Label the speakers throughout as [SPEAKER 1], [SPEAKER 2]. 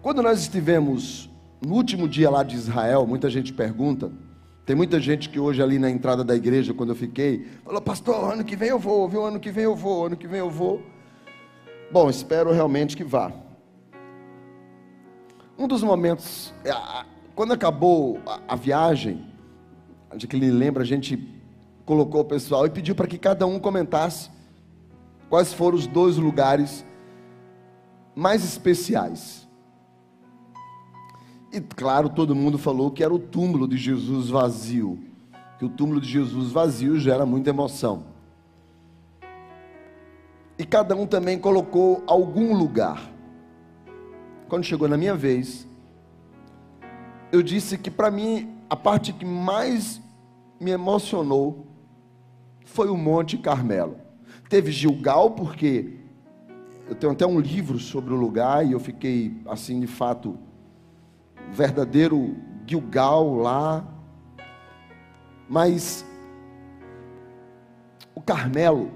[SPEAKER 1] Quando nós estivemos no último dia lá de Israel, muita gente pergunta. Tem muita gente que hoje ali na entrada da igreja, quando eu fiquei, falou, pastor, ano que vem eu vou, viu? Ano que vem eu vou, ano que vem eu vou. Bom, espero realmente que vá. Um dos momentos, é, quando acabou a, viagem, a gente lembra, a gente colocou o pessoal e pediu para que cada um comentasse quais foram os dois lugares mais especiais e claro, todo mundo falou que era o túmulo de Jesus vazio, que o túmulo de Jesus vazio gera muita emoção. E cada um também colocou algum lugar. Quando chegou na minha vez, eu disse que para mim a parte que mais me emocionou foi o Monte Carmelo. Teve Gilgal, porque eu tenho até um livro sobre o lugar e eu fiquei assim de fato verdadeiro Gilgal lá. Mas o Carmelo,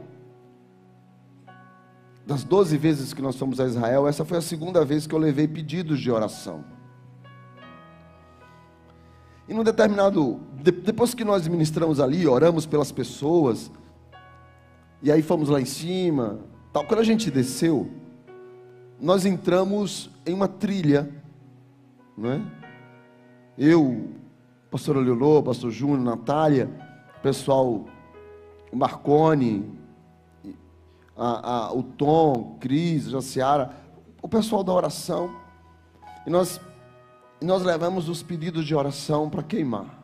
[SPEAKER 1] das 12 vezes que nós fomos a Israel, essa foi a segunda vez que eu levei pedidos de oração. E num determinado, depois que nós ministramos ali, oramos pelas pessoas, e aí fomos lá em cima, tal. Quando a gente desceu, nós entramos em uma trilha não é? Eu, pastor Leonor, pastor Júnior, Natália, pessoal, Marcone, a, a, o Tom, Cris, Jaciara, o pessoal da oração. E nós, nós levamos os pedidos de oração para queimar.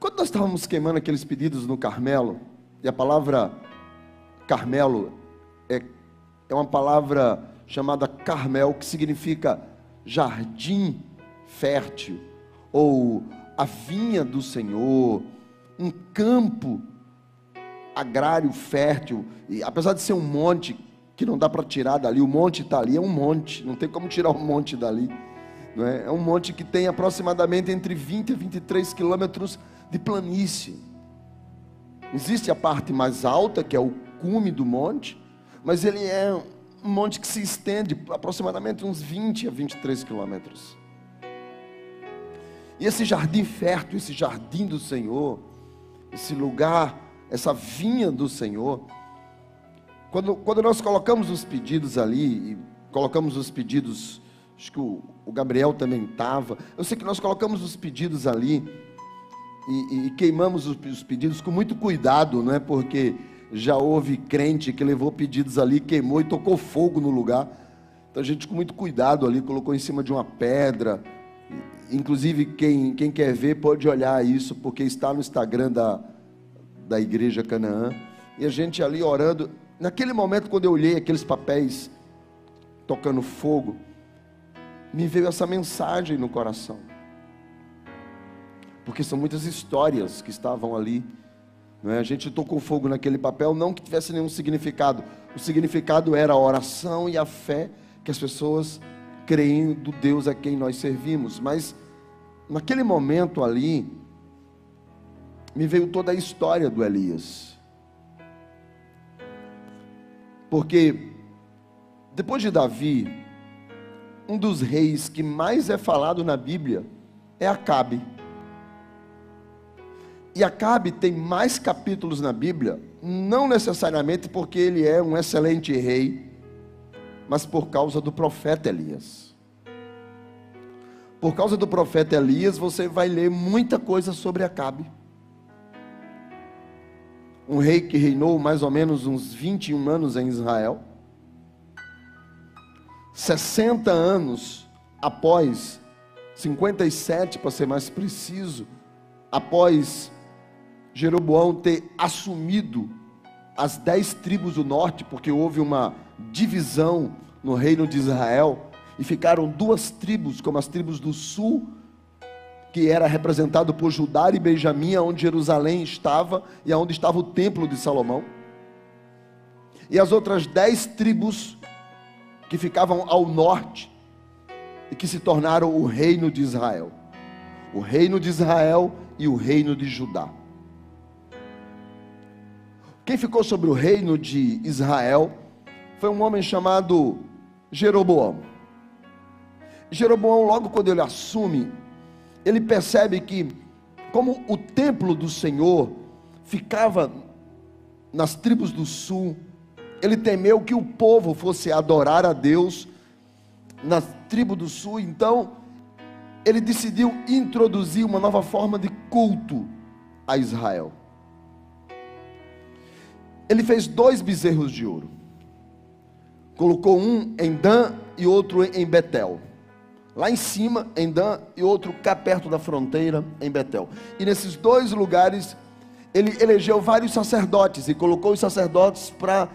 [SPEAKER 1] Quando nós estávamos queimando aqueles pedidos no Carmelo, e a palavra Carmelo é, é uma palavra chamada Carmel, que significa jardim fértil, ou a vinha do Senhor, um campo agrário fértil, e apesar de ser um monte que não dá para tirar dali, o monte está ali, é um monte, não tem como tirar um monte dali. Não é? é um monte que tem aproximadamente entre 20 e 23 quilômetros de planície. Existe a parte mais alta, que é o cume do monte, mas ele é um monte que se estende aproximadamente uns 20 a 23 quilômetros. E esse jardim fértil, esse jardim do Senhor, esse lugar, essa vinha do Senhor, quando, quando nós colocamos os pedidos ali, e colocamos os pedidos, acho que o, o Gabriel também estava, eu sei que nós colocamos os pedidos ali, e, e, queimamos os, os pedidos com muito cuidado, não é? Porque já houve crente que levou pedidos ali, queimou e tocou fogo no lugar. Então a gente com muito cuidado ali, colocou em cima de uma pedra. Inclusive, quem, quem quer ver pode olhar isso, porque está no Instagram da, da Igreja Canaã. E a gente ali orando. Naquele momento, quando eu olhei aqueles papéis tocando fogo, me veio essa mensagem no coração. Porque são muitas histórias que estavam ali é? A gente tocou fogo naquele papel, não que tivesse nenhum significado. O significado era a oração e a fé que as pessoas creem do Deus a quem nós servimos. Mas naquele momento ali, me veio toda a história do Elias. Porque depois de Davi, um dos reis que mais é falado na Bíblia é Acabe. E Acabe tem mais capítulos na Bíblia, não necessariamente porque ele é um excelente rei, mas por causa do profeta Elias. Por causa do profeta Elias, você vai ler muita coisa sobre Acabe. Um rei que reinou mais ou menos uns 21 anos em Israel. 60 anos após, 57 para ser mais preciso, após Jeroboão ter assumido as dez tribos do norte, porque houve uma divisão no reino de Israel, e ficaram duas tribos, como as tribos do sul, que era representado por Judá e Benjamim, onde Jerusalém estava e onde estava o templo de Salomão. E as outras dez tribos que ficavam ao norte, e que se tornaram o reino de Israel. O reino de Israel e o reino de Judá. Quem ficou sobre o reino de Israel foi um homem chamado Jeroboão. Jeroboão, logo quando ele assume, ele percebe que, como o templo do Senhor ficava nas tribos do sul, ele temeu que o povo fosse adorar a Deus na tribo do sul, então ele decidiu introduzir uma nova forma de culto a Israel. Ele fez dois bezerros de ouro. Colocou um em Dan e outro em Betel. Lá em cima, em Dan, e outro cá perto da fronteira, em Betel. E nesses dois lugares, ele elegeu vários sacerdotes e colocou os sacerdotes para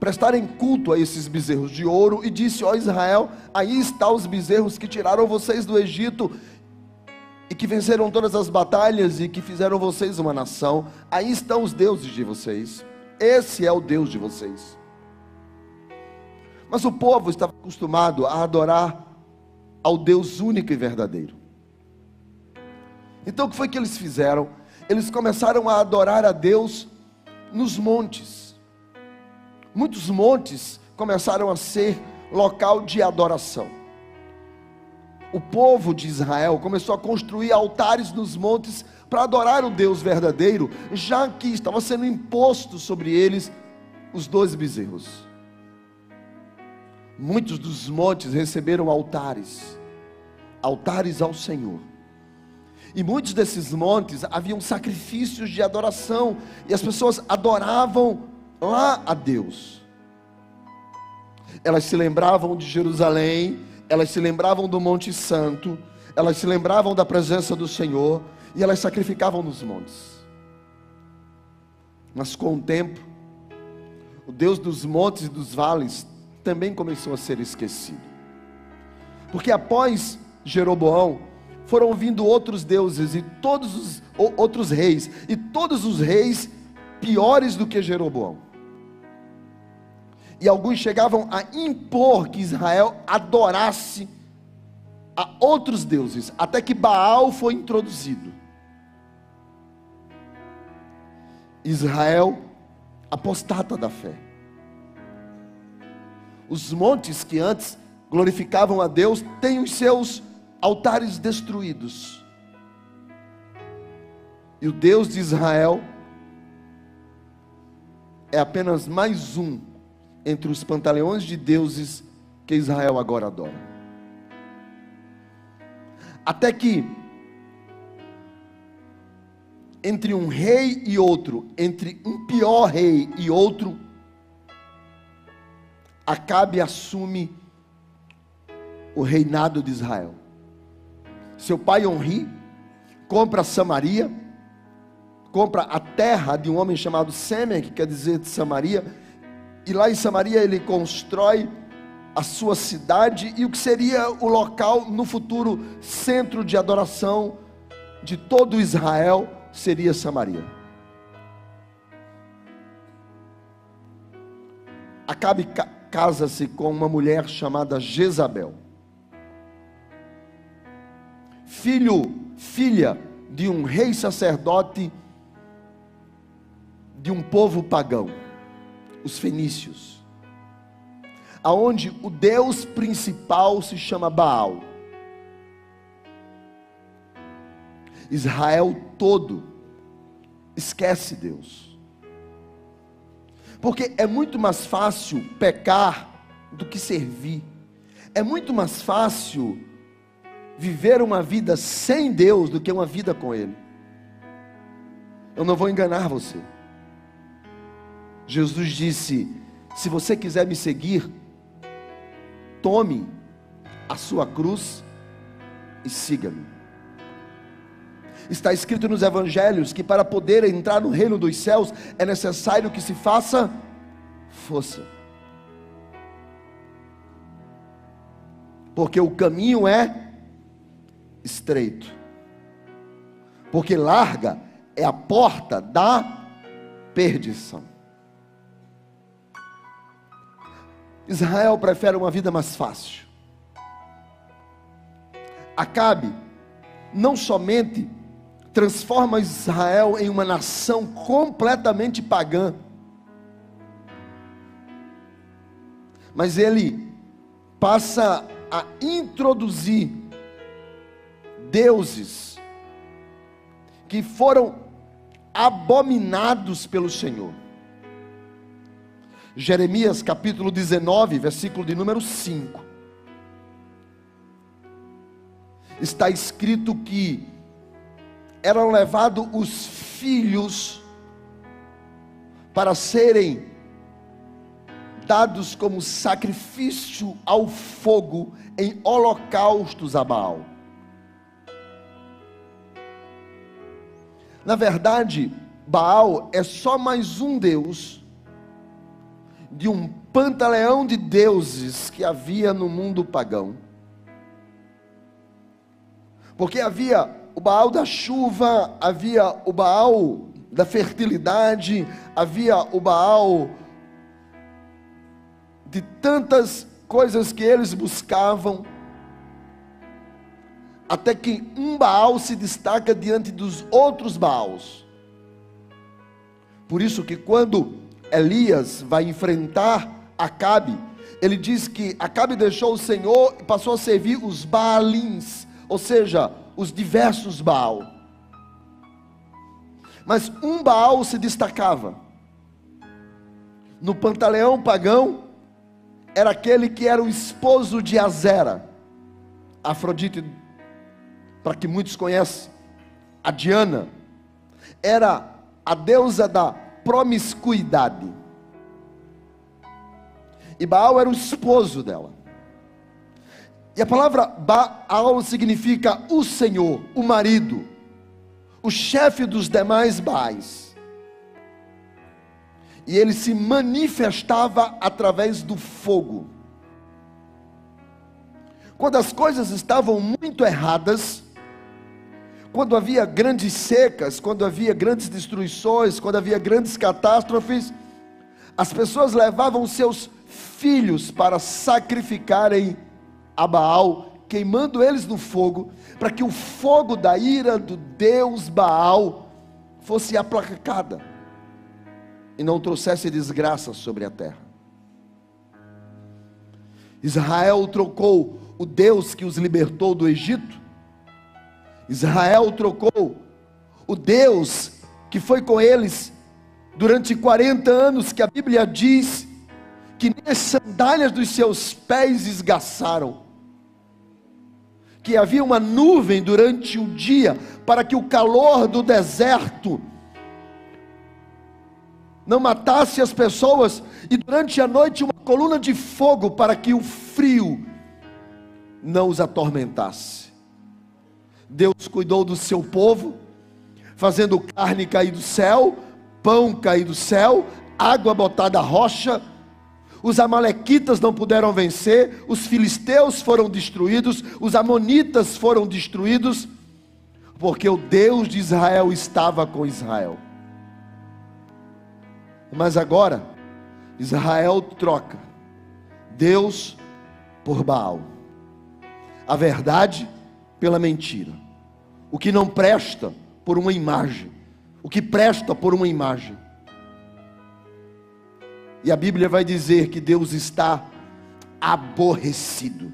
[SPEAKER 1] prestarem culto a esses bezerros de ouro e disse: Ó Israel, aí estão os bezerros que tiraram vocês do Egito e que venceram todas as batalhas e que fizeram vocês uma nação. Aí estão os deuses de vocês. Esse é o Deus de vocês. Mas o povo estava acostumado a adorar ao Deus único e verdadeiro. Então o que foi que eles fizeram? Eles começaram a adorar a Deus nos montes muitos montes começaram a ser local de adoração. O povo de Israel começou a construir altares nos montes para adorar o Deus verdadeiro, já que estava sendo imposto sobre eles os dois bezerros. Muitos dos montes receberam altares, altares ao Senhor. E muitos desses montes haviam sacrifícios de adoração, e as pessoas adoravam lá a Deus. Elas se lembravam de Jerusalém, elas se lembravam do Monte Santo, elas se lembravam da presença do Senhor e elas sacrificavam nos montes. Mas com o tempo, o Deus dos montes e dos vales também começou a ser esquecido. Porque após Jeroboão, foram vindo outros deuses e todos os outros reis, e todos os reis piores do que Jeroboão e alguns chegavam a impor que Israel adorasse a outros deuses, até que Baal foi introduzido. Israel apostata da fé. Os montes que antes glorificavam a Deus têm os seus altares destruídos. E o Deus de Israel é apenas mais um entre os pantaleões de deuses que Israel agora adora. Até que, entre um rei e outro, entre um pior rei e outro, Acabe assume o reinado de Israel. Seu pai Honri compra Samaria, compra a terra de um homem chamado Semer, que quer dizer de Samaria, e lá em Samaria ele constrói a sua cidade e o que seria o local no futuro centro de adoração de todo Israel seria Samaria. Acabe casa-se com uma mulher chamada Jezabel. Filho, filha de um rei sacerdote de um povo pagão os fenícios, aonde o deus principal se chama Baal. Israel todo esquece Deus. Porque é muito mais fácil pecar do que servir. É muito mais fácil viver uma vida sem Deus do que uma vida com Ele. Eu não vou enganar você. Jesus disse: Se você quiser me seguir, tome a sua cruz e siga-me. Está escrito nos evangelhos que para poder entrar no reino dos céus é necessário que se faça força. Porque o caminho é estreito. Porque larga é a porta da perdição. Israel prefere uma vida mais fácil. Acabe não somente transforma Israel em uma nação completamente pagã, mas ele passa a introduzir deuses que foram abominados pelo Senhor. Jeremias capítulo 19, versículo de número 5. Está escrito que eram levados os filhos para serem dados como sacrifício ao fogo em holocaustos a Baal. Na verdade, Baal é só mais um deus de um pantaleão de deuses que havia no mundo pagão. Porque havia o Baal da chuva, havia o Baal da fertilidade, havia o Baal de tantas coisas que eles buscavam até que um Baal se destaca diante dos outros Baals. Por isso que quando Elias vai enfrentar Acabe, ele diz que Acabe deixou o Senhor e passou a servir os Baalins, ou seja, os diversos Baal. Mas um Baal se destacava. No pantaleão pagão, era aquele que era o esposo de Azera, Afrodite para que muitos conhecem, a Diana, era a deusa da promiscuidade. E Baal era o esposo dela. E a palavra Baal significa o Senhor, o marido, o chefe dos demais Baais. E ele se manifestava através do fogo. Quando as coisas estavam muito erradas, quando havia grandes secas, quando havia grandes destruições, quando havia grandes catástrofes, as pessoas levavam seus filhos para sacrificarem a Baal, queimando eles no fogo, para que o fogo da ira do Deus Baal fosse aplacada e não trouxesse desgraça sobre a terra. Israel trocou o Deus que os libertou do Egito Israel trocou o Deus que foi com eles durante 40 anos, que a Bíblia diz que nem as sandálias dos seus pés esgaçaram. Que havia uma nuvem durante o dia para que o calor do deserto não matasse as pessoas, e durante a noite uma coluna de fogo para que o frio não os atormentasse. Deus cuidou do seu povo, fazendo carne cair do céu, pão cair do céu, água botada da rocha. Os amalequitas não puderam vencer, os filisteus foram destruídos, os amonitas foram destruídos, porque o Deus de Israel estava com Israel. Mas agora, Israel troca Deus por Baal. A verdade pela mentira. O que não presta por uma imagem. O que presta por uma imagem. E a Bíblia vai dizer que Deus está aborrecido.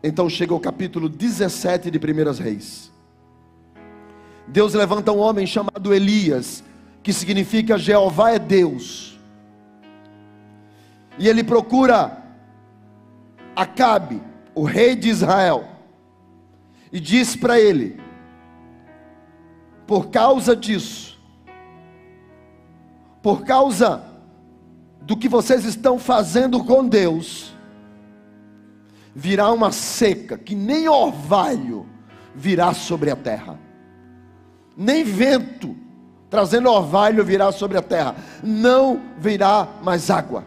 [SPEAKER 1] Então chega o capítulo 17 de Primeiras Reis. Deus levanta um homem chamado Elias, que significa Jeová é Deus. E ele procura Acabe, o rei de Israel, e diz para ele: por causa disso, por causa do que vocês estão fazendo com Deus, virá uma seca que nem orvalho virá sobre a terra, nem vento trazendo orvalho virá sobre a terra, não virá mais água.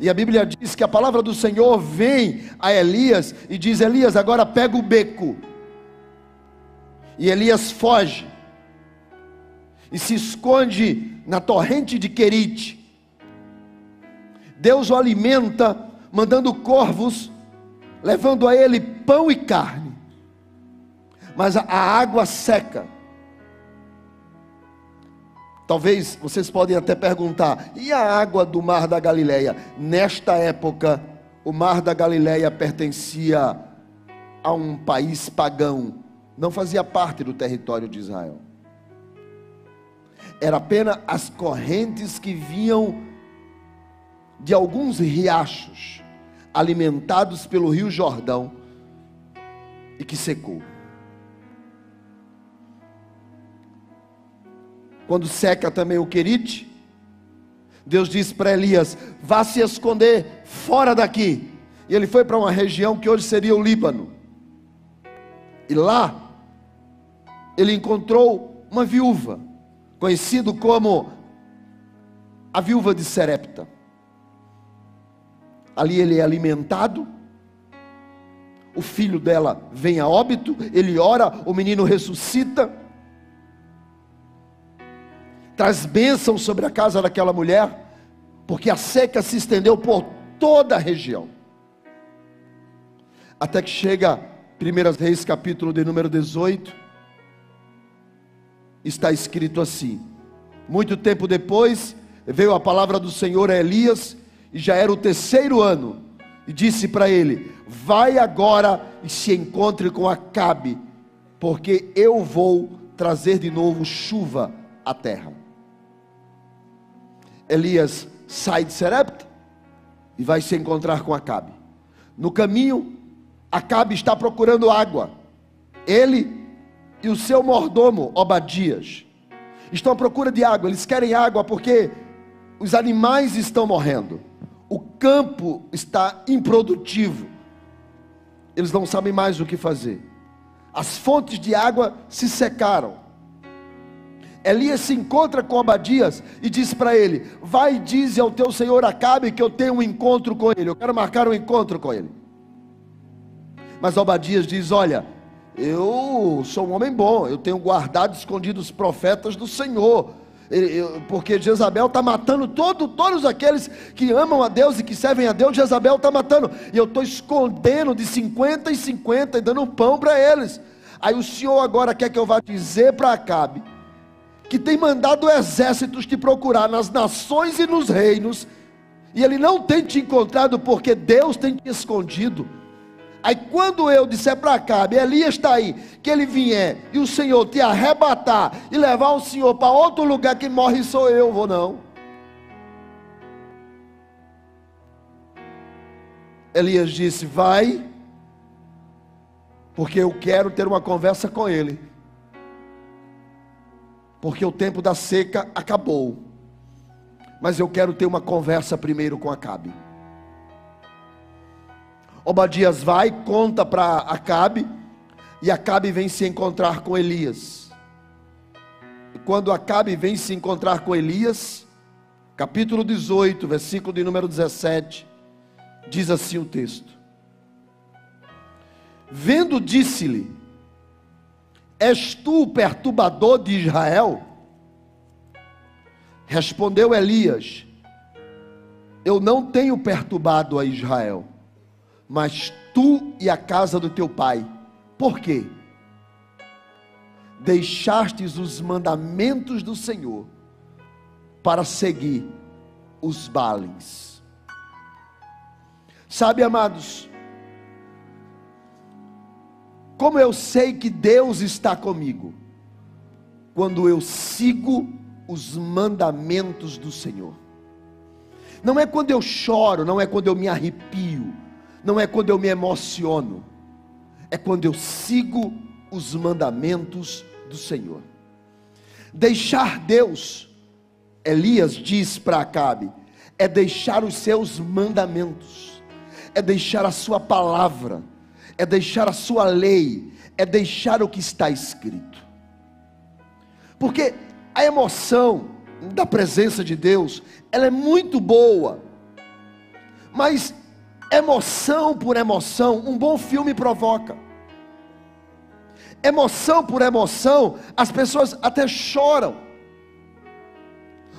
[SPEAKER 1] E a Bíblia diz que a palavra do Senhor vem a Elias e diz: Elias, agora pega o beco. E Elias foge e se esconde na torrente de Querite. Deus o alimenta mandando corvos, levando a ele pão e carne. Mas a, água seca. Talvez vocês podem até perguntar: e a água do mar da Galileia? Nesta época, o mar da Galileia pertencia a um país pagão, não fazia parte do território de Israel. Era apenas as correntes que vinham de alguns riachos, alimentados pelo rio Jordão, e que secou. Quando seca também o Querite, Deus disse para Elias: vá se esconder fora daqui. E ele foi para uma região que hoje seria o Líbano. E lá ele encontrou uma viúva, conhecido como a viúva de Serepta. Ali ele é alimentado. O filho dela vem a óbito, ele ora, o menino ressuscita. Traz bênção sobre a casa daquela mulher, porque a seca se estendeu por toda a região. Até que chega 1 Reis, capítulo de número 18, está escrito assim: Muito tempo depois, veio a palavra do Senhor a Elias, e já era o terceiro ano, e disse para ele: Vai agora e se encontre com Acabe, porque eu vou trazer de novo chuva à terra. Elias sai de Serepta e vai se encontrar com Acabe. No caminho, Acabe está procurando água. Ele e o seu mordomo, Obadias, estão à procura de água. Eles querem água porque os animais estão morrendo. O campo está improdutivo. Eles não sabem mais o que fazer. As fontes de água se secaram. Elias se encontra com Obadias e diz para ele: Vai e diz ao teu senhor Acabe que eu tenho um encontro com ele. Eu quero marcar um encontro com ele. Mas Obadias diz: Olha, eu sou um homem bom, eu tenho guardado escondido os profetas do Senhor. porque Jezabel está matando todo, todos aqueles que amam a Deus e que servem a Deus, Jezabel está matando. E eu estou escondendo de 50 em 50 e dando pão para eles. Aí o Senhor agora quer que eu vá dizer para Acabe que tem mandado exércitos te procurar nas nações e nos reinos, e ele não tem te encontrado porque Deus tem te escondido. Aí quando eu disser para Acabe, Elias está aí, que ele vier e o Senhor te arrebatar e levar o Senhor para outro lugar, que morre sou eu, vou não. Elias disse: Vai, porque eu quero ter uma conversa com ele. Porque o tempo da seca acabou. Mas eu quero ter uma conversa primeiro com Acabe. Obadias vai, conta para Acabe, e Acabe vem se encontrar com Elias. E quando Acabe vem se encontrar com Elias, capítulo 18, versículo de número 17, diz assim o texto: Vendo, disse-lhe: És tu o perturbador de Israel? Respondeu Elias: Eu não tenho perturbado a Israel mas tu e a casa do teu pai. Por quê? Deixastes os mandamentos do Senhor para seguir os bales. Sabe, amados, como eu sei que Deus está comigo? Quando eu sigo os mandamentos do Senhor. Não é quando eu choro, não é quando eu me arrepio, não é quando eu me emociono, é quando eu sigo os mandamentos do Senhor. Deixar Deus, Elias diz para Acabe, é deixar os seus mandamentos, é deixar a sua palavra, é deixar a sua lei, é deixar o que está escrito. Porque a emoção da presença de Deus, ela é muito boa, mas Emoção por emoção, um bom filme provoca. Emoção por emoção, as pessoas até choram.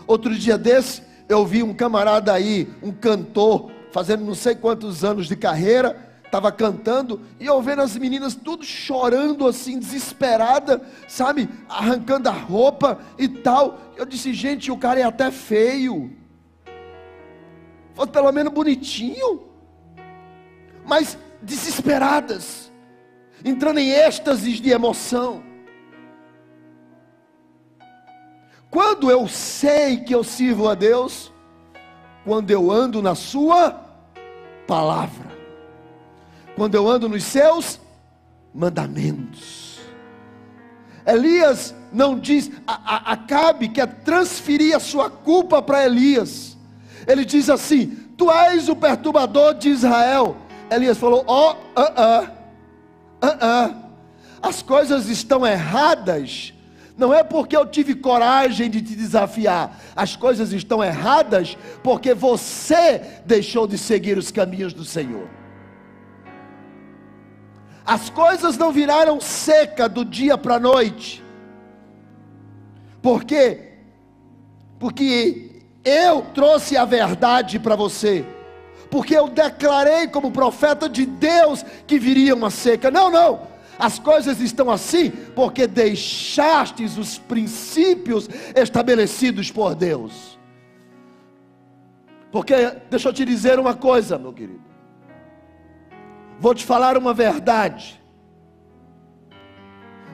[SPEAKER 1] Outro dia desse, eu vi um camarada aí, um cantor, fazendo não sei quantos anos de carreira, estava cantando e eu vendo as meninas tudo chorando assim, desesperada, sabe, arrancando a roupa e tal. Eu disse, gente, o cara é até feio. Fosse pelo menos bonitinho. Mas desesperadas, entrando em êxtases de emoção. Quando eu sei que eu sirvo a Deus, quando eu ando na Sua palavra, quando eu ando nos seus mandamentos. Elias não diz, a, a, Acabe quer transferir a sua culpa para Elias. Ele diz assim: Tu és o perturbador de Israel. Elias falou: Ó, oh, ah, ah, ah. As coisas estão erradas não é porque eu tive coragem de te desafiar. As coisas estão erradas porque você deixou de seguir os caminhos do Senhor. As coisas não viraram seca do dia para a noite. Por quê? Porque eu trouxe a verdade para você. Porque eu declarei como profeta de Deus que viria uma seca. Não, não. As coisas estão assim porque deixastes os princípios estabelecidos por Deus. Porque, deixa eu te dizer uma coisa, meu querido. Vou te falar uma verdade.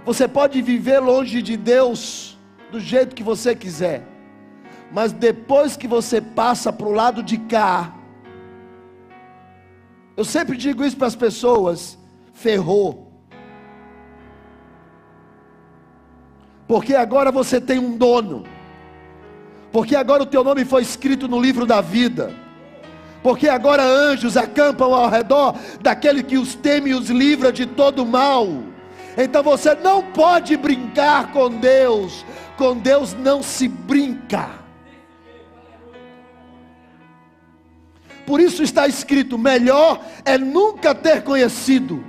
[SPEAKER 1] Você pode viver longe de Deus do jeito que você quiser, mas depois que você passa para o lado de cá, eu sempre digo isso para as pessoas: ferrou. porque agora você tem um dono, porque agora o teu nome foi escrito no livro da vida, porque agora anjos acampam ao redor daquele que os teme e os livra de todo mal. Então você não pode brincar com Deus, com Deus não se brinca. Por isso está escrito: melhor é nunca ter conhecido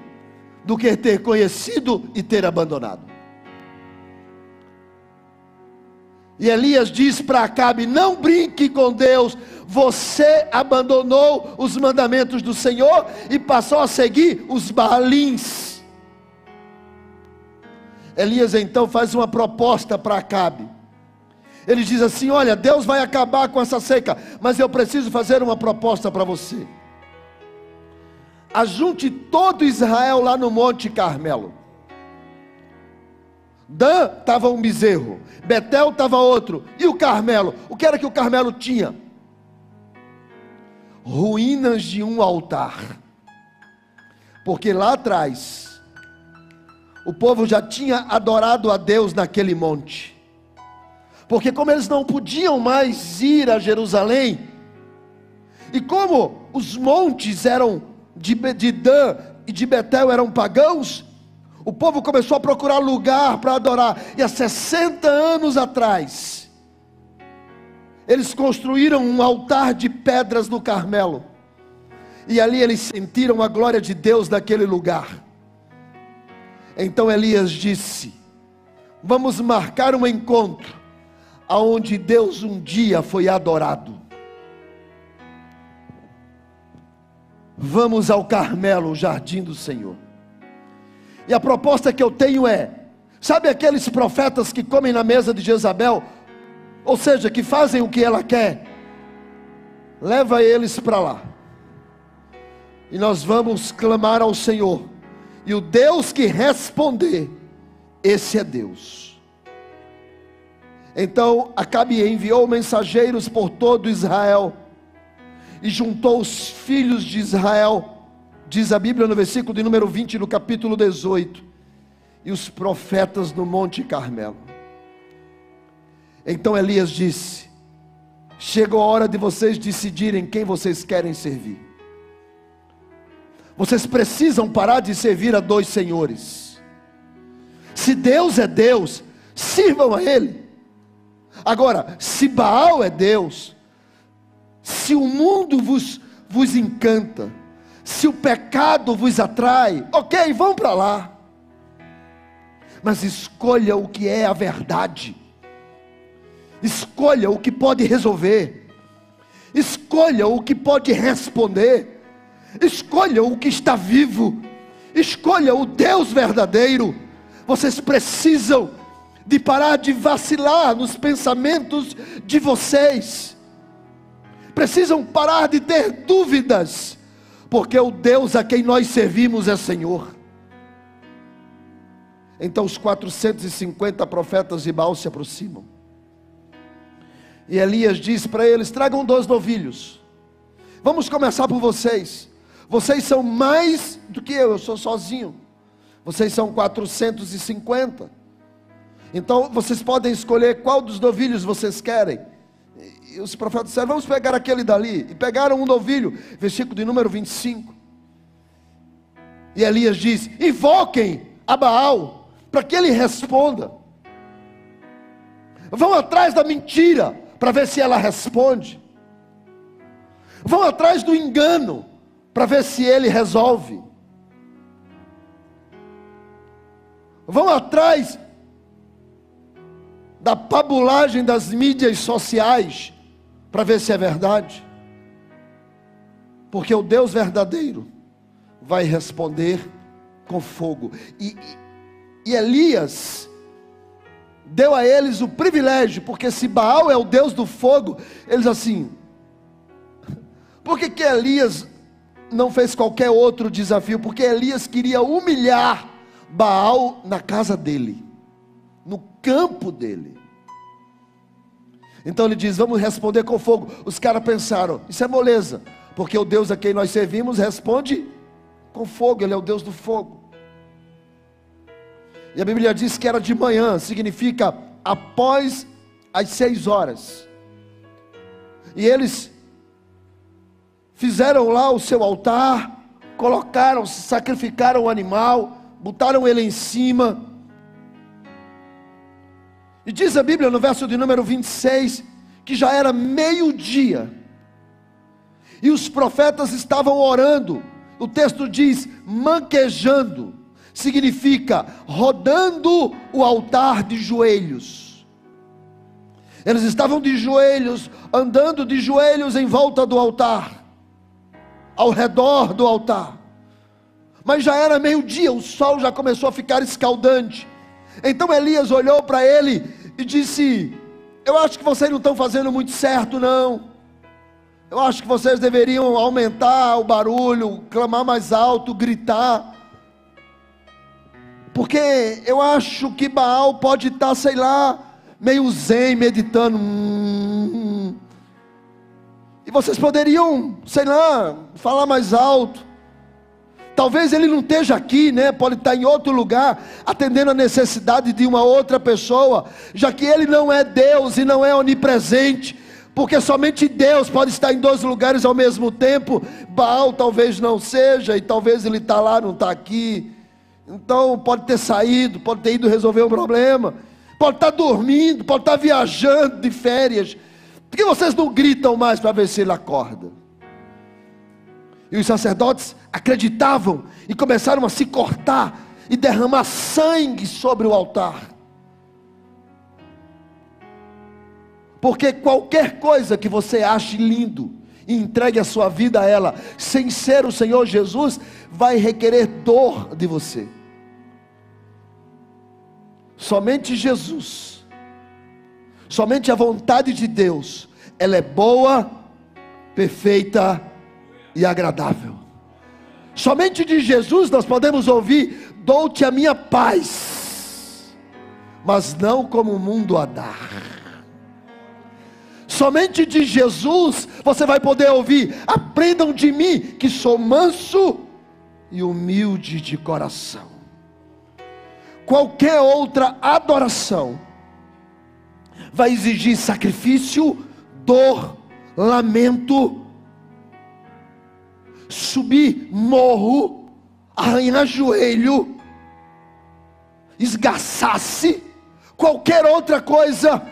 [SPEAKER 1] do que ter conhecido e ter abandonado. E Elias diz para Acabe: Não brinque com Deus, você abandonou os mandamentos do Senhor e passou a seguir os Baalins. Elias então faz uma proposta para Acabe. Ele diz assim: Olha, Deus vai acabar com essa seca, mas eu preciso fazer uma proposta para você. Ajunte todo Israel lá no Monte Carmelo. Dan estava um bezerro, Betel estava outro, e o Carmelo? O que era que o Carmelo tinha? Ruínas de um altar, porque lá atrás, o povo já tinha adorado a Deus naquele monte, porque como eles não podiam mais ir a Jerusalém, e como os montes eram de, de Dan e de Betel eram pagãos, o povo começou a procurar lugar para adorar. E há 60 anos atrás, eles construíram um altar de pedras no Carmelo. E ali eles sentiram a glória de Deus naquele lugar. Então Elias disse: Vamos marcar um encontro aonde Deus um dia foi adorado. Vamos ao Carmelo, o jardim do Senhor. E a proposta que eu tenho é: sabe aqueles profetas que comem na mesa de Jezabel? Ou seja, que fazem o que ela quer? Leva eles para lá. E nós vamos clamar ao Senhor. E o Deus que responder, esse é Deus. Então Acabe enviou mensageiros por todo Israel e juntou os filhos de Israel diz a Bíblia no versículo de número 20, no capítulo 18, e os profetas no Monte Carmelo. Então Elias disse: Chegou a hora de vocês decidirem quem vocês querem servir. Vocês precisam parar de servir a dois senhores. Se Deus é Deus, sirvam a Ele. Agora, se Baal é Deus, se o mundo vos, vos encanta, se o pecado vos atrai, ok, vão para lá. Mas escolha o que é a verdade. Escolha o que pode resolver. Escolha o que pode responder. Escolha o que está vivo. Escolha o Deus verdadeiro. Vocês precisam de parar de vacilar nos pensamentos de vocês. Precisam parar de ter dúvidas, porque o Deus a quem nós servimos é Senhor. Então os 450 profetas de Baal se aproximam. E Elias diz para eles: tragam dois novilhos. Vamos começar por vocês. Vocês são mais do que eu, eu sou sozinho. Vocês são 450. Então vocês podem escolher qual dos novilhos vocês querem. E os profetas disseram: Vamos pegar aquele dali. E pegaram um novilho, versículo de número 25. E Elias diz: Invoquem a Baal, para que ele responda. Vão atrás da mentira, para ver se ela responde. Vão atrás do engano, para ver se ele resolve. Vão atrás da pabulagem das mídias sociais para ver se é verdade. Porque o Deus verdadeiro vai responder com fogo. E, e, Elias deu a eles o privilégio, porque se Baal é o Deus do fogo, eles assim. Por que, que Elias não fez qualquer outro desafio? Porque Elias queria humilhar Baal na casa dele, no campo dele. Então ele diz: Vamos responder com fogo. Os caras pensaram: Isso é moleza, porque o Deus a quem nós servimos responde com fogo, Ele é o Deus do fogo. E a Bíblia diz que era de manhã, significa após as seis horas. E eles fizeram lá o seu altar, colocaram, sacrificaram o animal, botaram ele em cima e diz a Bíblia no verso de número 26 que já era meio-dia. E os profetas estavam orando. O texto diz manquejando, significa rodando o altar de joelhos. Eles estavam de joelhos, andando de joelhos em volta do altar, ao redor do altar. Mas já era meio-dia, o sol já começou a ficar escaldante. Então Elias olhou para ele e disse: Eu acho que vocês não estão fazendo muito certo, não. Eu acho que vocês deveriam aumentar o barulho, clamar mais alto, gritar. Porque eu acho que Baal pode estar, sei lá, meio zen, meditando. E vocês poderiam, sei lá, falar mais alto. Talvez ele não esteja aqui, né? Pode estar em outro lugar, atendendo a necessidade de uma outra pessoa, já que ele não é Deus e não é onipresente, porque somente Deus pode estar em dois lugares ao mesmo tempo. Baal talvez não seja, e talvez ele está lá, não está aqui. Então pode ter saído, pode ter ido resolver um problema, pode estar dormindo, pode estar viajando de férias. Por que vocês não gritam mais para ver se ele acorda? E os sacerdotes acreditavam e começaram a se cortar e derramar sangue sobre o altar. Porque qualquer coisa que você ache lindo e entregue a sua vida a ela, sem ser o Senhor Jesus, vai requerer dor de você. Somente Jesus, somente a vontade de Deus, ela é boa, perfeita e agradável. Somente de Jesus nós podemos ouvir: dou-te a minha paz, mas não como o mundo a dar. Somente de Jesus você vai poder ouvir: aprendam de mim, que sou manso e humilde de coração. Qualquer outra adoração vai exigir sacrifício, dor, lamento subir morro, arranhar joelho, esgaçasse, qualquer outra coisa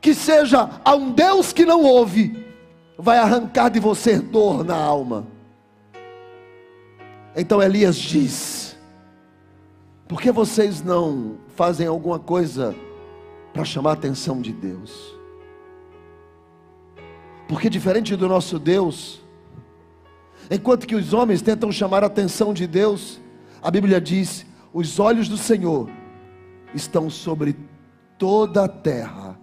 [SPEAKER 1] que seja a um Deus que não ouve, vai arrancar de você dor na alma. Então Elias diz: por que vocês não fazem alguma coisa para chamar a atenção de Deus? Porque diferente do nosso Deus, enquanto que os homens tentam chamar a atenção de Deus, a Bíblia diz: os olhos do Senhor estão sobre toda a terra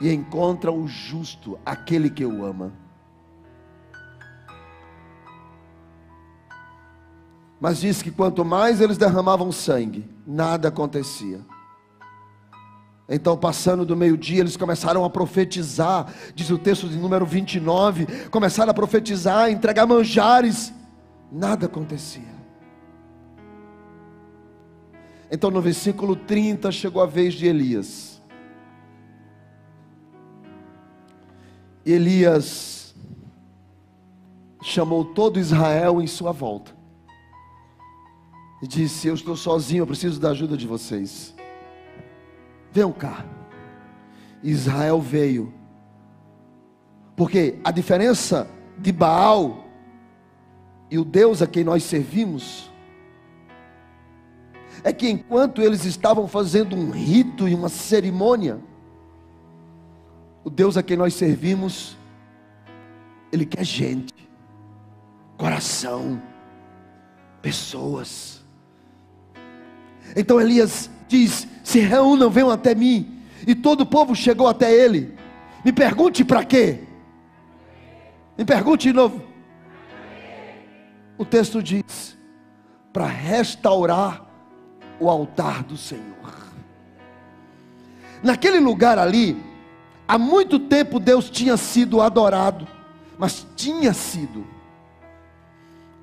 [SPEAKER 1] e encontram o justo, aquele que o ama. Mas diz que quanto mais eles derramavam sangue, nada acontecia. Então, passando do meio-dia, eles começaram a profetizar, diz o texto de número 29, começaram a profetizar, entregar manjares, nada acontecia. Então, no versículo 30, chegou a vez de Elias. Elias chamou todo Israel em sua volta e disse: Eu estou sozinho, eu preciso da ajuda de vocês. Venham cá. Israel veio. Porque a diferença de Baal e o Deus a quem nós servimos é que enquanto eles estavam fazendo um rito e uma cerimônia, o Deus a quem nós servimos, Ele quer gente, coração, pessoas. Então Elias diz: Se reúnam, venham até mim. E todo o povo chegou até ele. Me pergunte para quê? Me pergunte de novo. O texto diz: para restaurar o altar do Senhor. Naquele lugar ali, há muito tempo Deus tinha sido adorado, mas tinha sido.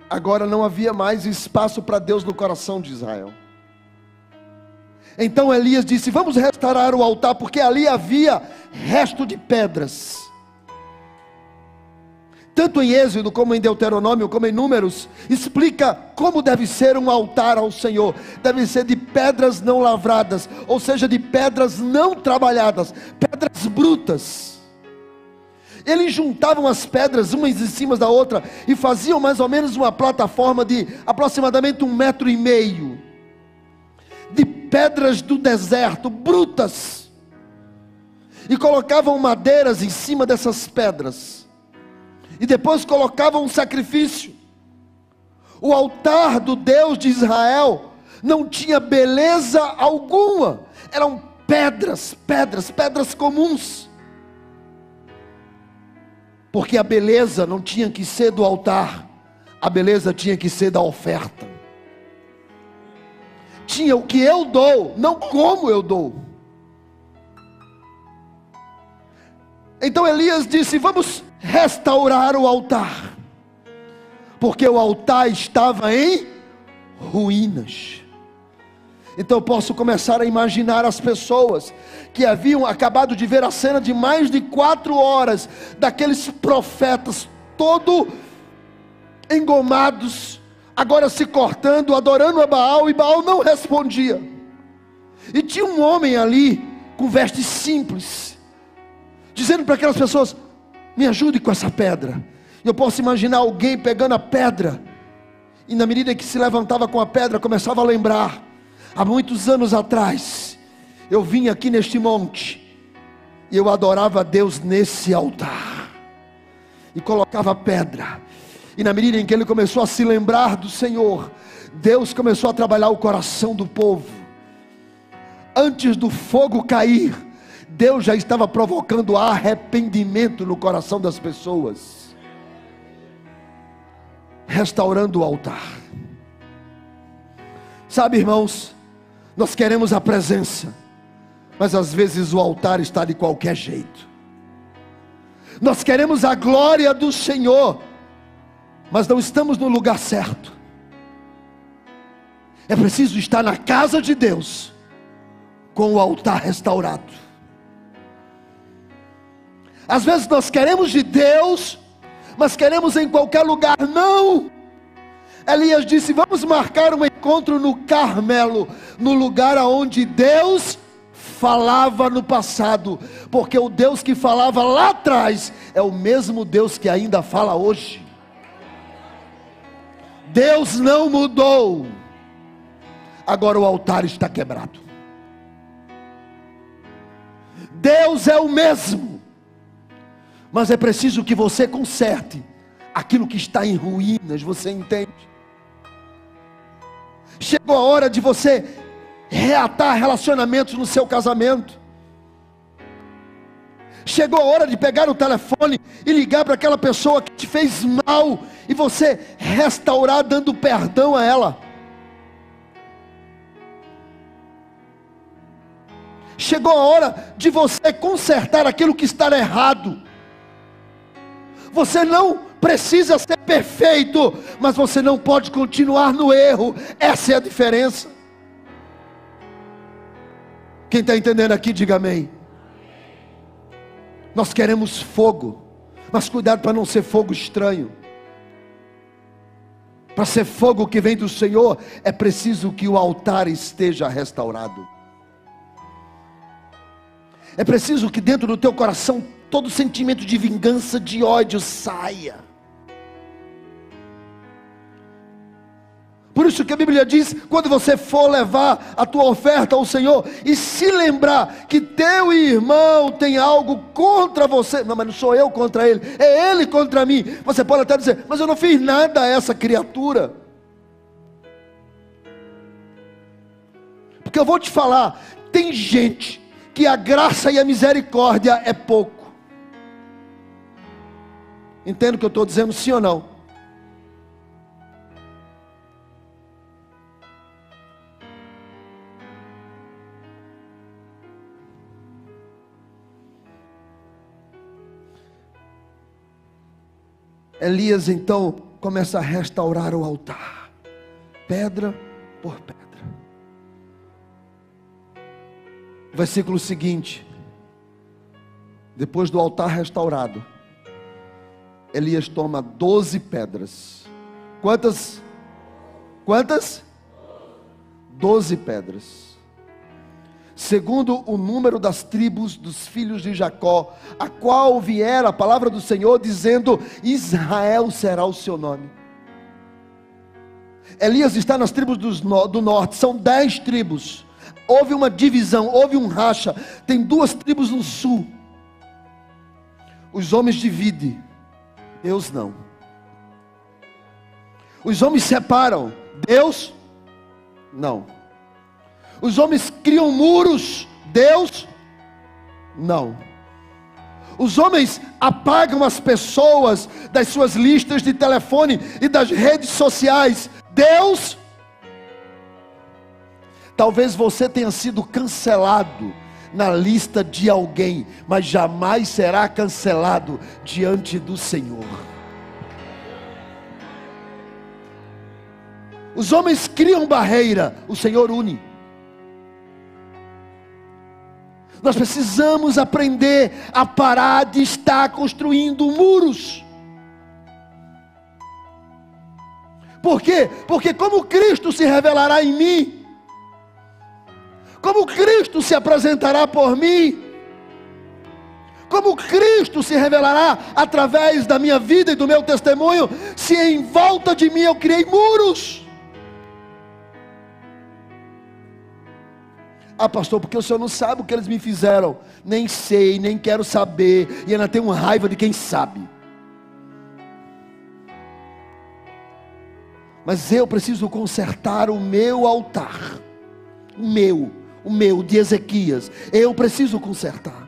[SPEAKER 1] Agora não havia mais espaço para Deus no coração de Israel. Então Elias disse: Vamos restaurar o altar, porque ali havia resto de pedras. Tanto em Êxodo, como em Deuteronômio, como em Números, explica como deve ser um altar ao Senhor. Deve ser de pedras não lavradas, ou seja, de pedras não trabalhadas, pedras brutas. Eles juntavam as pedras umas em cima da outra e faziam mais ou menos uma plataforma de aproximadamente um metro e meio de pedras do deserto, brutas, e colocavam madeiras em cima dessas pedras, e depois colocavam um sacrifício. O altar do Deus de Israel não tinha beleza alguma, eram pedras, pedras, pedras comuns. Porque a beleza não tinha que ser do altar, a beleza tinha que ser da oferta tinha o que eu dou, não como eu dou. Então Elias disse: Vamos restaurar o altar, porque o altar estava em ruínas. Então eu posso começar a imaginar as pessoas que haviam acabado de ver a cena de mais de quatro horas daqueles profetas todo engomados, agora se cortando, adorando a Baal, e Baal não respondia. E tinha um homem ali, com vestes simples, dizendo para aquelas pessoas: Me ajude com essa pedra. Eu posso imaginar alguém pegando a pedra, e na medida que se levantava com a pedra, começava a lembrar: há muitos anos atrás, eu vim aqui neste monte, e eu adorava a Deus nesse altar, e colocava pedra, e na medida em que ele começou a se lembrar do Senhor, Deus começou a trabalhar o coração do povo. Antes do fogo cair, Deus já estava provocando arrependimento no coração das pessoas, restaurando o altar. Sabe, irmãos, nós queremos a presença, mas às vezes o altar está de qualquer jeito. Nós queremos a glória do Senhor, mas não estamos no lugar certo. É preciso estar na casa de Deus, com o altar restaurado. Às vezes nós queremos de Deus, mas queremos em qualquer lugar, não. Elias disse: Vamos marcar um encontro no Carmelo, no lugar aonde Deus falava no passado, porque o Deus que falava lá atrás é o mesmo Deus que ainda fala hoje. Deus não mudou. Agora o altar está quebrado. Deus é o mesmo. Mas é preciso que você conserte aquilo que está em ruínas, você entende? Chegou a hora de você reatar relacionamentos no seu casamento. Chegou a hora de pegar o telefone e ligar para aquela pessoa que te fez mal e você restaurar dando perdão a ela. Chegou a hora de você consertar aquilo que está errado. Você não precisa ser perfeito, mas você não pode continuar no erro. Essa é a diferença. Quem está entendendo aqui, diga amém. Nós queremos fogo, mas cuidado para não ser fogo estranho. Para ser fogo que vem do Senhor, é preciso que o altar esteja restaurado. É preciso que dentro do teu coração todo sentimento de vingança, de ódio saia. Por isso que a Bíblia diz: quando você for levar a tua oferta ao Senhor e se lembrar que teu irmão tem algo contra você, não, mas não sou eu contra ele, é ele contra mim. Você pode até dizer: mas eu não fiz nada a essa criatura. Porque eu vou te falar: tem gente que a graça e a misericórdia é pouco. Entendo o que eu estou dizendo, sim ou não? Elias então começa a restaurar o altar, pedra por pedra. Versículo seguinte: depois do altar restaurado, Elias toma doze pedras. Quantas? Quantas? Doze pedras segundo o número das tribos dos filhos de Jacó, a qual viera a palavra do Senhor dizendo: Israel será o seu nome. Elias está nas tribos do norte, são dez tribos. Houve uma divisão, houve um racha. Tem duas tribos no sul. Os homens dividem, Deus não. Os homens separam, Deus não. Os homens criam muros, Deus não. Os homens apagam as pessoas das suas listas de telefone e das redes sociais. Deus, talvez você tenha sido cancelado na lista de alguém, mas jamais será cancelado diante do Senhor. Os homens criam barreira, o Senhor une. Nós precisamos aprender a parar de estar construindo muros. Por quê? Porque como Cristo se revelará em mim, como Cristo se apresentará por mim, como Cristo se revelará através da minha vida e do meu testemunho, se em volta de mim eu criei muros. Ah, pastor, porque o senhor não sabe o que eles me fizeram. Nem sei, nem quero saber. E ainda tenho raiva de quem sabe. Mas eu preciso consertar o meu altar. O meu, o meu, de Ezequias. Eu preciso consertar.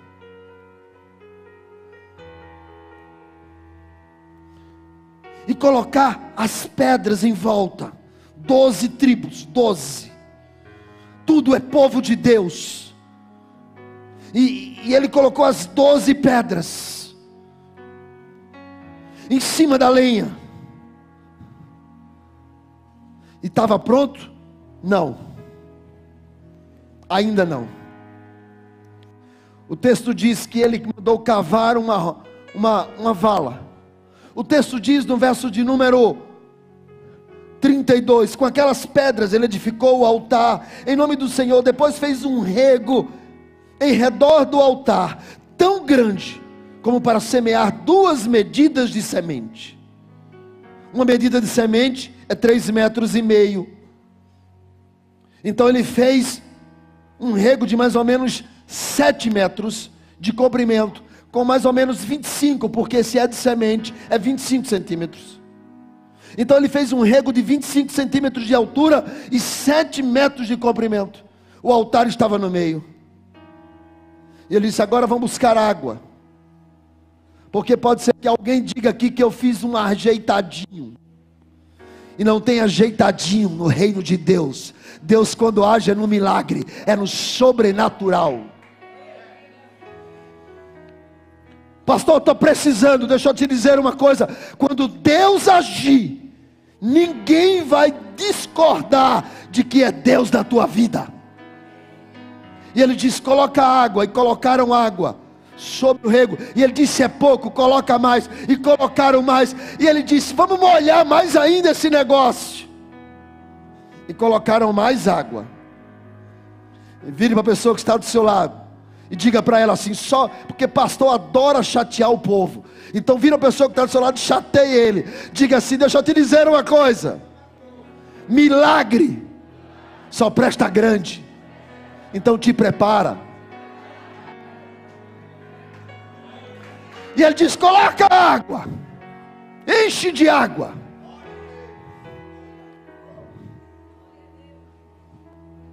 [SPEAKER 1] E colocar as pedras em volta. Doze tribos, doze tudo é povo de Deus. E, e ele colocou as doze pedras em cima da lenha. E estava pronto? Não. Ainda não. O texto diz que ele mandou cavar uma, uma, uma vala. O texto diz no verso de número 32, com aquelas pedras ele edificou o altar em nome do Senhor, depois fez um rego em redor do altar, tão grande como para semear duas medidas de semente. Uma medida de semente é três metros e meio. Então ele fez um rego de mais ou menos sete metros de comprimento, com mais ou menos 25, porque se é de semente, é 25 centímetros. Então ele fez um rego de 25 centímetros de altura e 7 metros de comprimento. O altar estava no meio. E ele disse: Agora vamos buscar água. Porque pode ser que alguém diga aqui que eu fiz um ajeitadinho. E não tem ajeitadinho no reino de Deus. Deus, quando age, é no milagre, é no sobrenatural. Pastor, estou precisando, deixa eu te dizer uma coisa: quando Deus agir, ninguém vai discordar de que é Deus na tua vida. E ele diz: coloca água, e colocaram água sobre o rego. E ele disse: é pouco, coloca mais. E colocaram mais. E ele disse: vamos molhar mais ainda esse negócio. E colocaram mais água. Vire para a pessoa que está do seu lado. E diga para ela assim, só porque pastor adora chatear o povo. Então vira a pessoa que está do seu lado e chateie ele. Diga assim, deixa eu te dizer uma coisa. Milagre só presta grande. Então te prepara. E ele diz: coloca água, enche de água.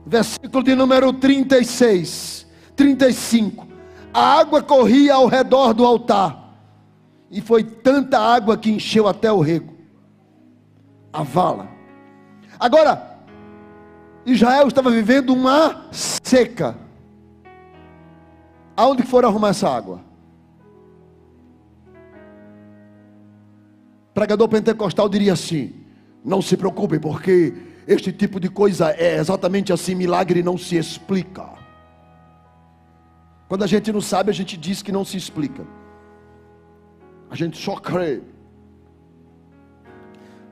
[SPEAKER 1] Versículo de número 36, 35. A água corria ao redor do altar, e foi tanta água que encheu até o rego, a vala. Agora, Israel estava vivendo uma seca. Aonde foram arrumar essa água? Pregador pentecostal diria assim: não se preocupe, porque este tipo de coisa é exatamente assim, milagre não se explica. Quando a gente não sabe, a gente diz que não se explica. A gente só crê.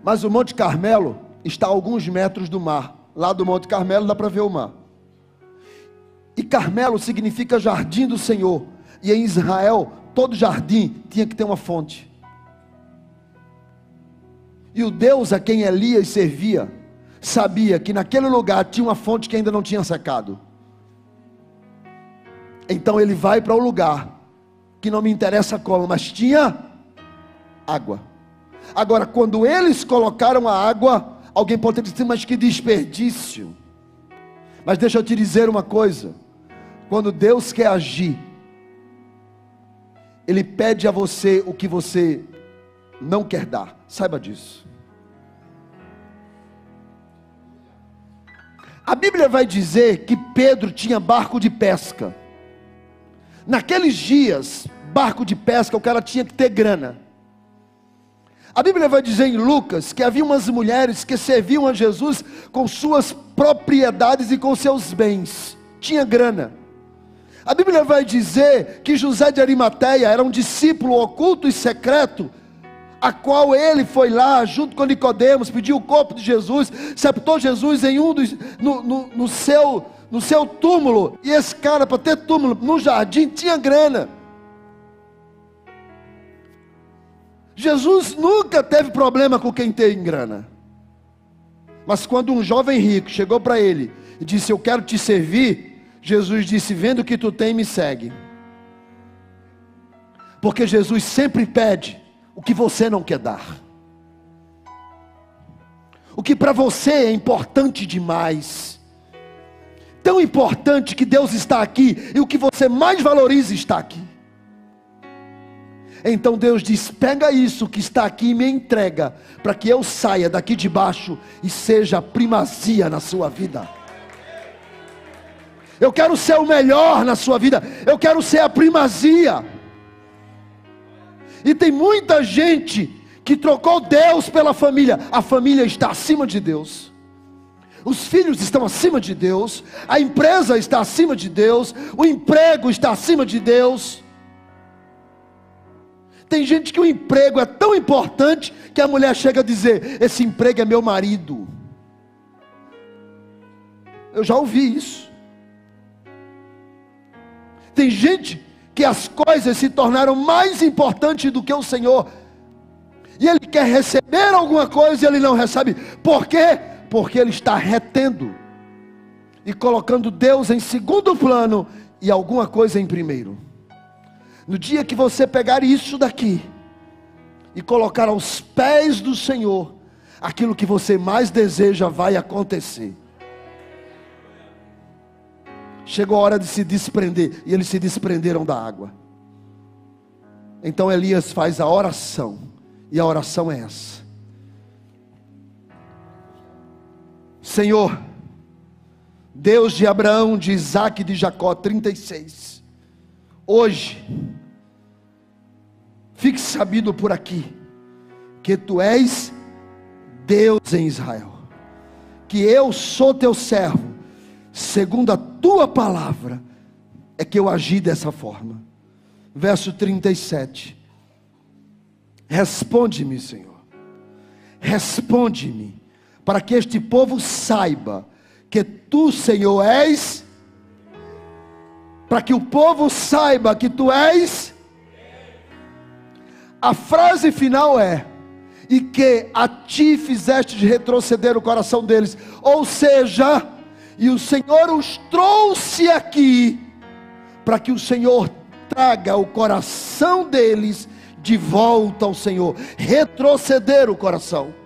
[SPEAKER 1] Mas o Monte Carmelo está a alguns metros do mar. Lá do Monte Carmelo dá para ver o mar. E Carmelo significa jardim do Senhor. E em Israel, todo jardim tinha que ter uma fonte. E o Deus a quem Elias servia, sabia que naquele lugar tinha uma fonte que ainda não tinha secado. Então ele vai para o lugar que não me interessa como, mas tinha água. Agora, quando eles colocaram a água, alguém pode dizer, mas que desperdício. Mas deixa eu te dizer uma coisa: quando Deus quer agir, Ele pede a você o que você não quer dar, saiba disso. A Bíblia vai dizer que Pedro tinha barco de pesca. Naqueles dias, barco de pesca, o cara tinha que ter grana. A Bíblia vai dizer em Lucas que havia umas mulheres que serviam a Jesus com suas propriedades e com seus bens, tinha grana. A Bíblia vai dizer que José de Arimateia era um discípulo oculto e secreto a qual ele foi lá, junto com Nicodemos, pediu o corpo de Jesus, sepultou Jesus em um dos, no, no, no, seu, no seu túmulo. E esse cara, para ter túmulo no jardim, tinha grana. Jesus nunca teve problema com quem tem grana. Mas quando um jovem rico chegou para ele e disse: Eu quero te servir, Jesus disse: Vendo o que tu tem, me segue. Porque Jesus sempre pede o que você não quer dar. O que para você é importante demais. Tão importante que Deus está aqui e o que você mais valoriza está aqui. Então Deus diz: pega isso que está aqui e me entrega, para que eu saia daqui de baixo e seja primazia na sua vida. Eu quero ser o melhor na sua vida, eu quero ser a primazia. E tem muita gente que trocou Deus pela família. A família está acima de Deus. Os filhos estão acima de Deus, a empresa está acima de Deus, o emprego está acima de Deus. Tem gente que o emprego é tão importante que a mulher chega a dizer: Esse emprego é meu marido. Eu já ouvi isso. Tem gente que as coisas se tornaram mais importantes do que o Senhor. E ele quer receber alguma coisa e ele não recebe. Por quê? Porque ele está retendo e colocando Deus em segundo plano e alguma coisa em primeiro. No dia que você pegar isso daqui e colocar aos pés do Senhor, aquilo que você mais deseja vai acontecer. Chegou a hora de se desprender, e eles se desprenderam da água. Então Elias faz a oração, e a oração é essa: Senhor, Deus de Abraão, de Isaac e de Jacó, 36. Hoje, fique sabido por aqui, que tu és Deus em Israel, que eu sou teu servo, segundo a tua palavra, é que eu agi dessa forma. Verso 37. Responde-me, Senhor, responde-me, para que este povo saiba que tu, Senhor, és, para que o povo saiba que tu és. A frase final é: e que a ti fizeste de retroceder o coração deles. Ou seja, e o Senhor os trouxe aqui para que o Senhor traga o coração deles de volta ao Senhor, retroceder o coração.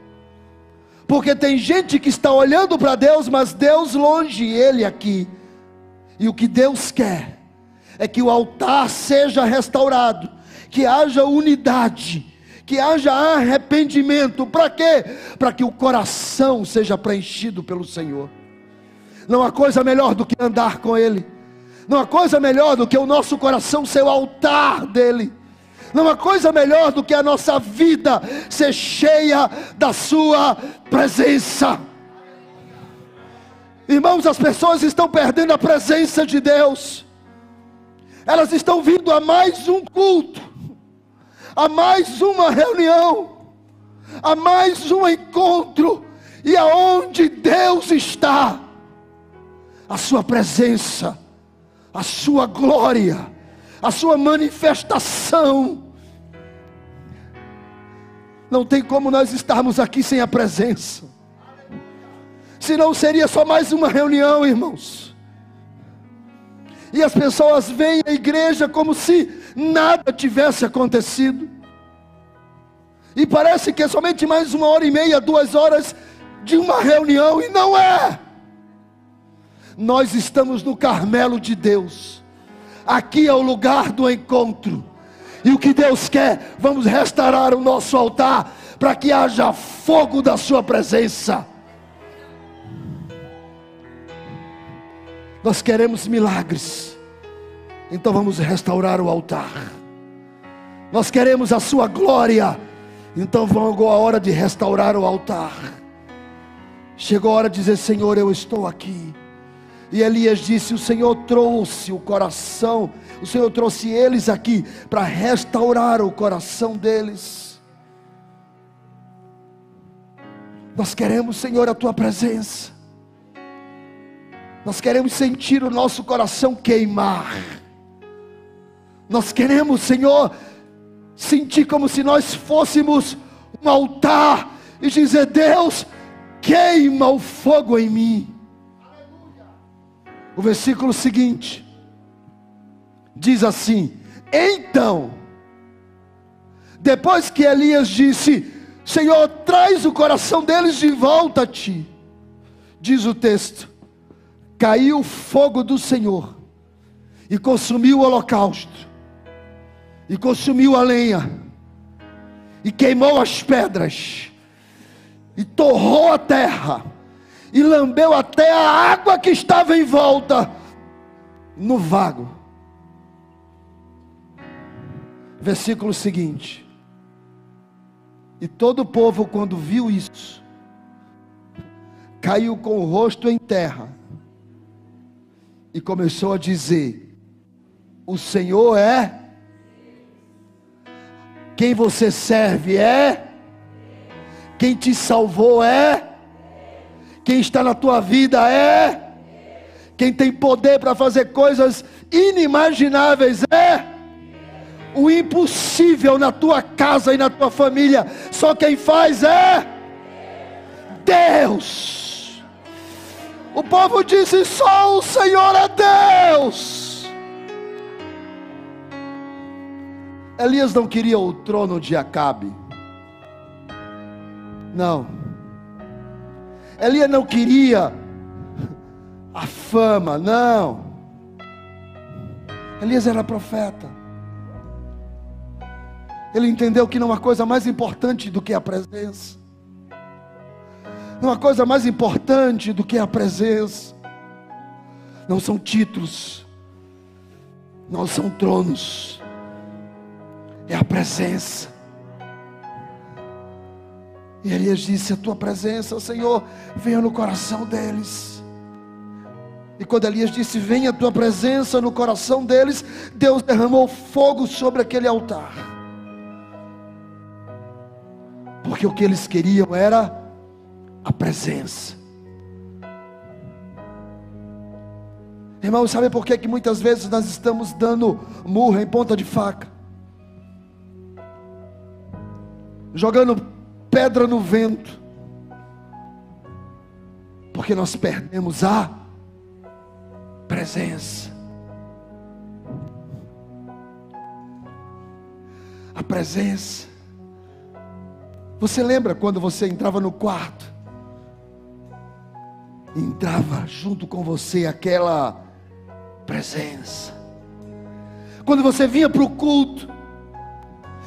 [SPEAKER 1] Porque tem gente que está olhando para Deus, mas Deus longe, Ele aqui. E o que Deus quer é que o altar seja restaurado, que haja unidade, que haja arrependimento. Para quê? Para que o coração seja preenchido pelo Senhor. Não há coisa melhor do que andar com Ele. Não há coisa melhor do que o nosso coração ser o altar dEle. Não há coisa melhor do que a nossa vida ser cheia da Sua presença. Irmãos, as pessoas estão perdendo a presença de Deus. Elas estão vindo a mais um culto a mais uma reunião, a mais um encontro, e aonde Deus está, a Sua presença, a Sua glória, a Sua manifestação. Não tem como nós estarmos aqui sem a presença. Senão seria só mais uma reunião, irmãos. E as pessoas vêm à igreja como se nada tivesse acontecido. E parece que é somente mais uma hora e meia, duas horas de uma reunião, e não é. Nós estamos no Carmelo de Deus, aqui é o lugar do encontro, e o que Deus quer, vamos restaurar o nosso altar, para que haja fogo da Sua presença. Nós queremos milagres, então vamos restaurar o altar. Nós queremos a Sua glória, então chegou a hora de restaurar o altar. Chegou a hora de dizer: Senhor, eu estou aqui. E Elias disse: O Senhor trouxe o coração, o Senhor trouxe eles aqui para restaurar o coração deles. Nós queremos, Senhor, a tua presença. Nós queremos sentir o nosso coração queimar. Nós queremos, Senhor, sentir como se nós fôssemos um altar e dizer: Deus, queima o fogo em mim. O versículo seguinte diz assim: Então, depois que Elias disse: Senhor, traz o coração deles de volta a ti, diz o texto: caiu o fogo do Senhor e consumiu o holocausto, e consumiu a lenha, e queimou as pedras, e torrou a terra, e lambeu até a água que estava em volta no vago. Versículo seguinte. E todo o povo, quando viu isso, caiu com o rosto em terra e começou a dizer: O Senhor é. Quem você serve é. Quem te salvou é. Quem está na tua vida é. Quem tem poder para fazer coisas inimagináveis é. O impossível na tua casa e na tua família, só quem faz é Deus. O povo disse: só o Senhor é Deus. Elias não queria o trono de Acabe. Não. Elias não queria a fama, não. Elias era profeta. Ele entendeu que não há coisa mais importante do que a presença. Não há coisa mais importante do que a presença. Não são títulos, não são tronos, é a presença. E Elias disse: A tua presença, Senhor, venha no coração deles. E quando Elias disse: Venha a tua presença no coração deles, Deus derramou fogo sobre aquele altar. Porque o que eles queriam era a presença. Irmão, sabe por que, que muitas vezes nós estamos dando murra em ponta de faca? Jogando pedra no vento. Porque nós perdemos a presença. A presença. Você lembra quando você entrava no quarto? Entrava junto com você aquela presença. Quando você vinha para o culto,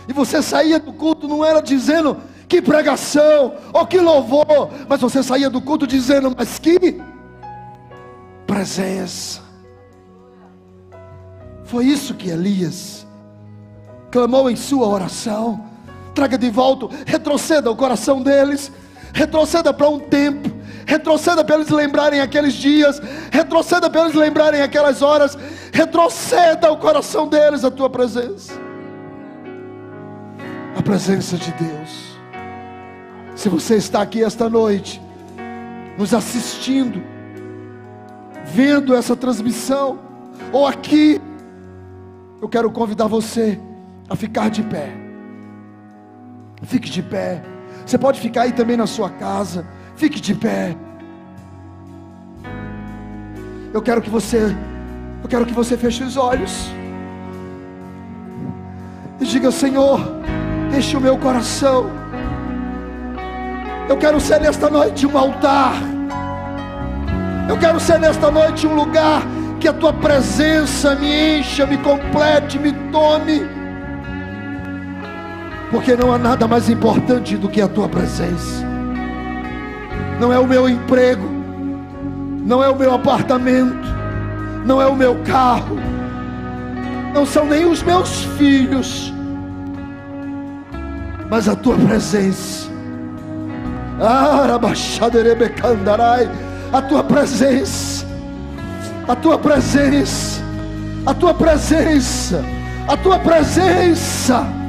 [SPEAKER 1] e você saía do culto, não era dizendo que pregação, ou que louvor, mas você saía do culto dizendo, mas que presença. Foi isso que Elias clamou em sua oração. Traga de volta, retroceda o coração deles, retroceda para um tempo, retroceda para eles lembrarem aqueles dias, retroceda para eles lembrarem aquelas horas, retroceda o coração deles a tua presença. A presença de Deus. Se você está aqui esta noite, nos assistindo, vendo essa transmissão, ou aqui, eu quero convidar você a ficar de pé. Fique de pé. Você pode ficar aí também na sua casa. Fique de pé. Eu quero que você, eu quero que você feche os olhos e diga: Senhor, enche o meu coração eu quero ser nesta noite um altar. Eu quero ser nesta noite um lugar que a tua presença me encha, me complete, me tome. Porque não há nada mais importante do que a tua presença. Não é o meu emprego, não é o meu apartamento, não é o meu carro, não são nem os meus filhos, mas a tua presença a tua presença, a tua presença, a tua presença, a tua presença.